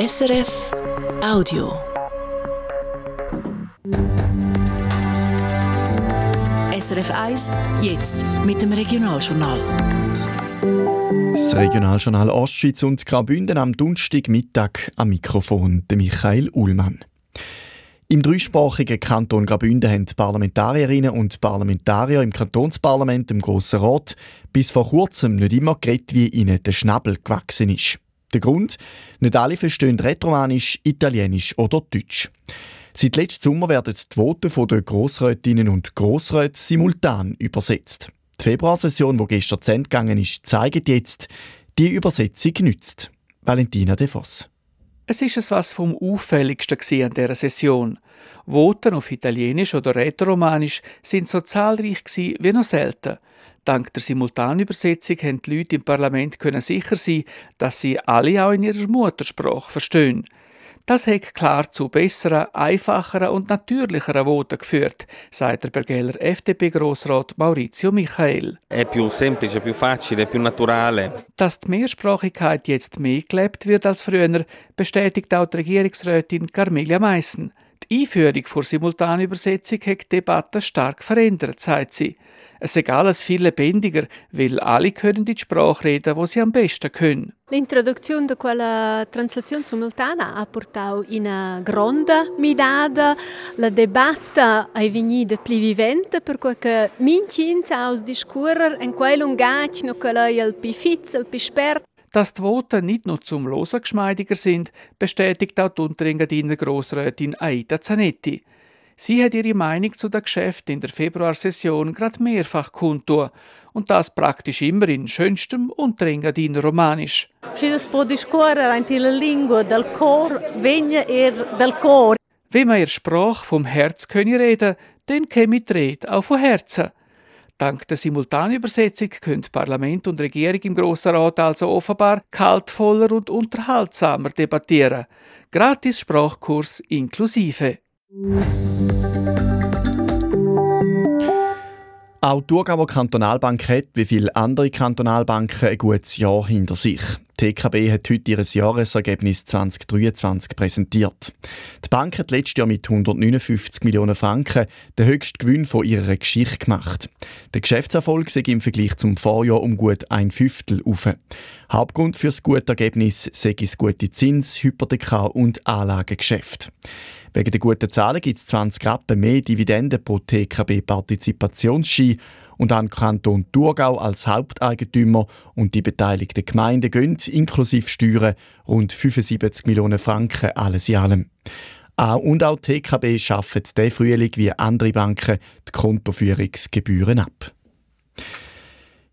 SRF Audio. SRF 1, jetzt mit dem Regionaljournal. Das Regionaljournal Ostschweiz und Graubünden am Donnerstagmittag am Mikrofon der Michael Ullmann. Im dreisprachigen Kanton Graubünden haben die Parlamentarierinnen und Parlamentarier im Kantonsparlament, im Grossen Rat, bis vor kurzem nicht immer geredet, wie ihnen der Schnabel gewachsen ist. Der Grund? Nicht alle verstehen Rätoromanisch, Italienisch oder Deutsch. Seit letztem Sommer werden die Voten der Grossrätinnen und Grossräte simultan übersetzt. Die Februarsession, die gestern zu Ende gegangen ist, zeigt jetzt, die Übersetzung nützt. Valentina De Voss. Es ist es was vom auffälligsten an dieser Session. Voten auf Italienisch oder Rätoromanisch sind so zahlreich wie noch selten. Dank der Simultanübersetzung haben die Leute im Parlament können sicher sein, dass sie alle auch in ihrer Muttersprache verstehen. Das hat klar zu besseren, einfacheren und natürlicheren Voten geführt, sagt der Bergeller FDP-Grossrat Maurizio Michael. È più semplice, più facile, più naturale. Dass die Mehrsprachigkeit jetzt mehr gelebt wird als früher, bestätigt auch die Regierungsrätin Carmelia Meissen. Die Einführung vor Simultanübersetzung hat die Debatte stark verändert, sagt sie. Es ist alles viel lebendiger, weil alle können die Sprache reden, die sie am besten können. L'introduzione di quella translazione simultanea ha portato una grande midada, la debatta è venuta più vivente per cui che mincinza aus discorrer in quel lungac no che lei il più fitz, il più spert. Dass die Voten nicht nur zum Losen geschmeidiger sind, bestätigt auch die Unterengadiner Grossrätin Aida Zanetti. Sie hat ihre Meinung zu den Geschäften in der Februarsession gerade mehrfach kundtun und das praktisch immer in schönstem und Engadiner Romanisch. Si può discorrere anche la lingua del cor, vegna er cor. Wenn man ihr Sprache vom Herz könne reden, dann käme die Rede auch von Herzen. Dank der Simultanübersetzung können Parlament und Regierung im Grossen Rat also offenbar kaltvoller und unterhaltsamer debattieren. Gratis Sprachkurs inklusive. Auch die Thurgauer Kantonalbank hat, wie viele andere Kantonalbanken, ein gutes Jahr hinter sich. Die TKB hat heute ihr Jahresergebnis 2023 präsentiert. Die Bank hat letztes Jahr mit 159 Millionen Franken den höchsten Gewinn von ihrer Geschichte gemacht. Der Geschäftserfolg sei im Vergleich zum Vorjahr um gut ein Fünftel auf. Hauptgrund für das gute Ergebnis sei das gute Zins-, Hypothekar- und Anlagegeschäft. Wegen der guten Zahlen gibt es 20 Rappen mehr Dividenden pro TKB-Partizipationsschein und an Kanton Thurgau als Haupteigentümer und die beteiligten Gemeinden gehen inklusive Steuern rund 75 Millionen Franken alles in allem. Auch und auch TKB schafft diesen Frühling wie andere Banken die Kontoführungsgebühren ab.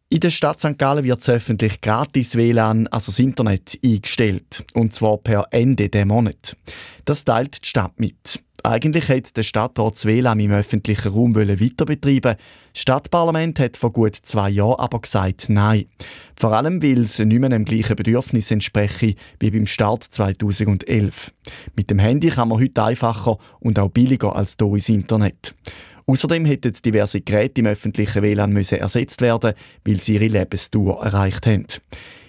In der Stadt St. Gallen wird das öffentlich gratis WLAN, also das Internet, eingestellt. Und zwar per Ende des Monats. Das teilt die Stadt mit. Eigentlich hätte der Stadtrat das WLAN im öffentlichen Raum weiter betreiben Das Stadtparlament hat vor gut zwei Jahren aber gesagt Nein. Vor allem, weil es nicht mehr dem gleichen Bedürfnis entspreche wie beim Start 2011. Mit dem Handy kann man heute einfacher und auch billiger als hier ins Internet. Außerdem hätten diverse Geräte im öffentlichen WLAN müssen ersetzt werden, weil sie ihre Lebensdauer erreicht haben.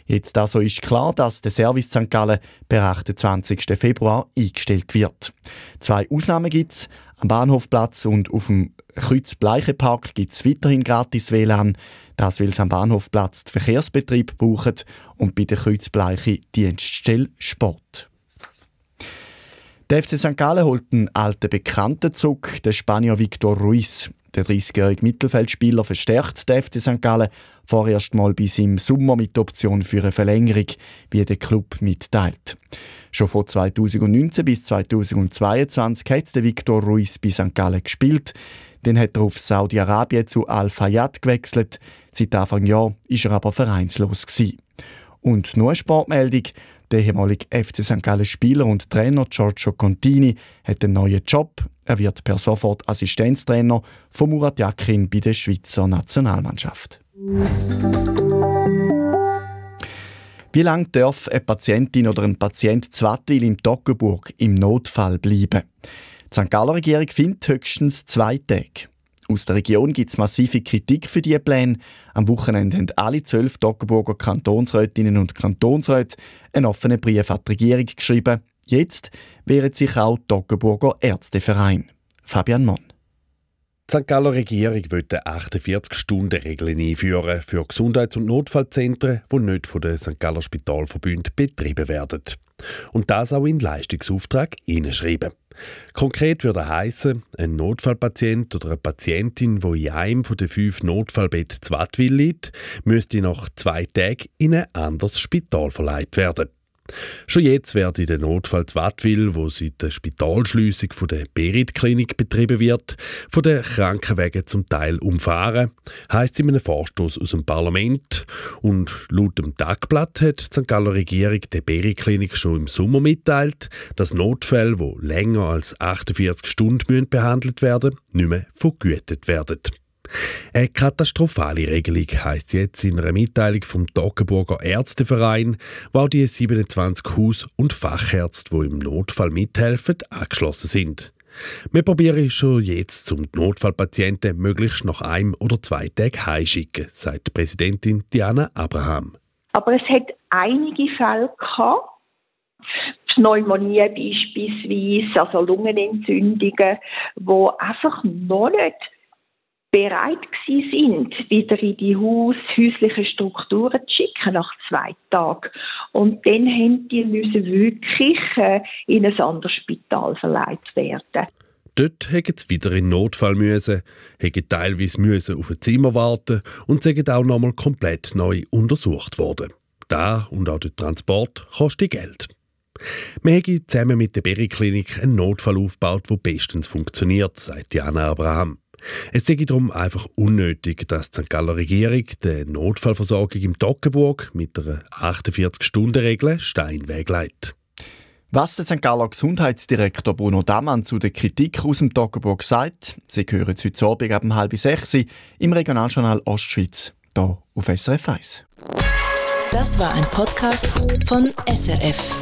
Jetzt also ist klar, dass der Service St. Gallen per 28. Februar eingestellt wird. Zwei Ausnahmen gibt es. Am Bahnhofplatz und auf dem Kreuz Bleichepark gibt es weiterhin gratis WLAN. Das will es am Bahnhofplatz die Verkehrsbetrieb brauchen und bei der Kreuzbleiche Dienststelle Sport. Der FC St. Gallen holt einen alten Bekannten zurück, den Spanier Victor Ruiz. Der 30-jährige Mittelfeldspieler verstärkt den FC St. Gallen vorerst mal bis im Sommer mit Option für eine Verlängerung, wie der Club mitteilt. Schon von 2019 bis 2022 hat der Victor Ruiz bei St. Gallen gespielt. Dann hat er auf Saudi-Arabien zu Al-Fayyad gewechselt. Seit Anfang Jahr ist er aber vereinslos gewesen. Und nur eine Sportmeldung. Der ehemalige FC St. Gallen Spieler und Trainer Giorgio Contini hat einen neuen Job. Er wird per sofort Assistenztrainer von Murat Yakin bei der Schweizer Nationalmannschaft. Wie lange darf eine Patientin oder ein Patient Zwattil im Toggenburg im Notfall bleiben? Die St. Galler Regierung findet höchstens zwei Tage. Aus der Region gibt es massive Kritik für diese Pläne. Am Wochenende haben alle zwölf Toggenburger Kantonsrätinnen und Kantonsräte einen offenen Brief an die Regierung geschrieben. Jetzt wehrt sich auch Toggenburger Ärzteverein. Fabian Monn. Die St. Galler Regierung will eine 48-Stunden-Regel einführen für Gesundheits- und Notfallzentren, die nicht von den St. Galler Spitalverbünden betrieben werden. Und das auch in Leistungsauftrag hineinschreiben. Konkret würde heißen, ein Notfallpatient oder eine Patientin, wo in einem den fünf Notfallbetten zu Wattwil liegt, müsste nach zwei Tagen in ein anderes Spital verleiht werden. Schon jetzt wird in der Notfall Wattwil, wo seit der Spitalschliessung von der Berit-Klinik betrieben wird, von den Krankenwegen zum Teil umfahren, heisst in einem Vorstoß aus dem Parlament. Und laut dem Tagblatt hat die St. Galler Regierung der Berit-Klinik schon im Sommer mitteilt, dass Notfälle, die länger als 48 Stunden behandelt werden nicht mehr vergütet werden. Eine katastrophale Regelung heisst jetzt in einer Mitteilung vom Toggenburger Ärzteverein, wo die 27 Haus- und Fachärzte, die im Notfall mithelfen, angeschlossen sind. Wir probieren schon jetzt, zum Notfallpatienten möglichst nach einem oder zwei Tagen heimschicken, sagt Präsidentin Diana Abraham. Aber es hat einige Fälle gehabt, Pneumonie beispielsweise, also Lungenentzündungen, wo einfach noch nicht bereit sind, wieder in die Haus, häuslichen Strukturen zu schicken nach zwei Tagen. Und dann haben die müssen wirklich äh, in ein anderes Spital verleiht werden. Dort hätten sie wieder in Notfall müssen, hätten teilweise müssen auf ein Zimmer warten und sind auch nochmal komplett neu untersucht worden. Da und auch der Transport kostet Geld. Wir haben zusammen mit der Berry-Klinik einen Notfall aufgebaut, der bestens funktioniert, sagt Diana Abraham. Es sei darum einfach unnötig, dass die St. Galler Regierung die Notfallversorgung im Toggenburg mit einer 48-Stunden-Regel Steinweg leitet. Was der St. Galler Gesundheitsdirektor Bruno Damann zu der Kritik aus dem Toggenburg sagt, Sie hören es heute Abend ab halb sechs im Regionaljournal Ostschweiz, hier auf SRF 1. Das war ein Podcast von SRF.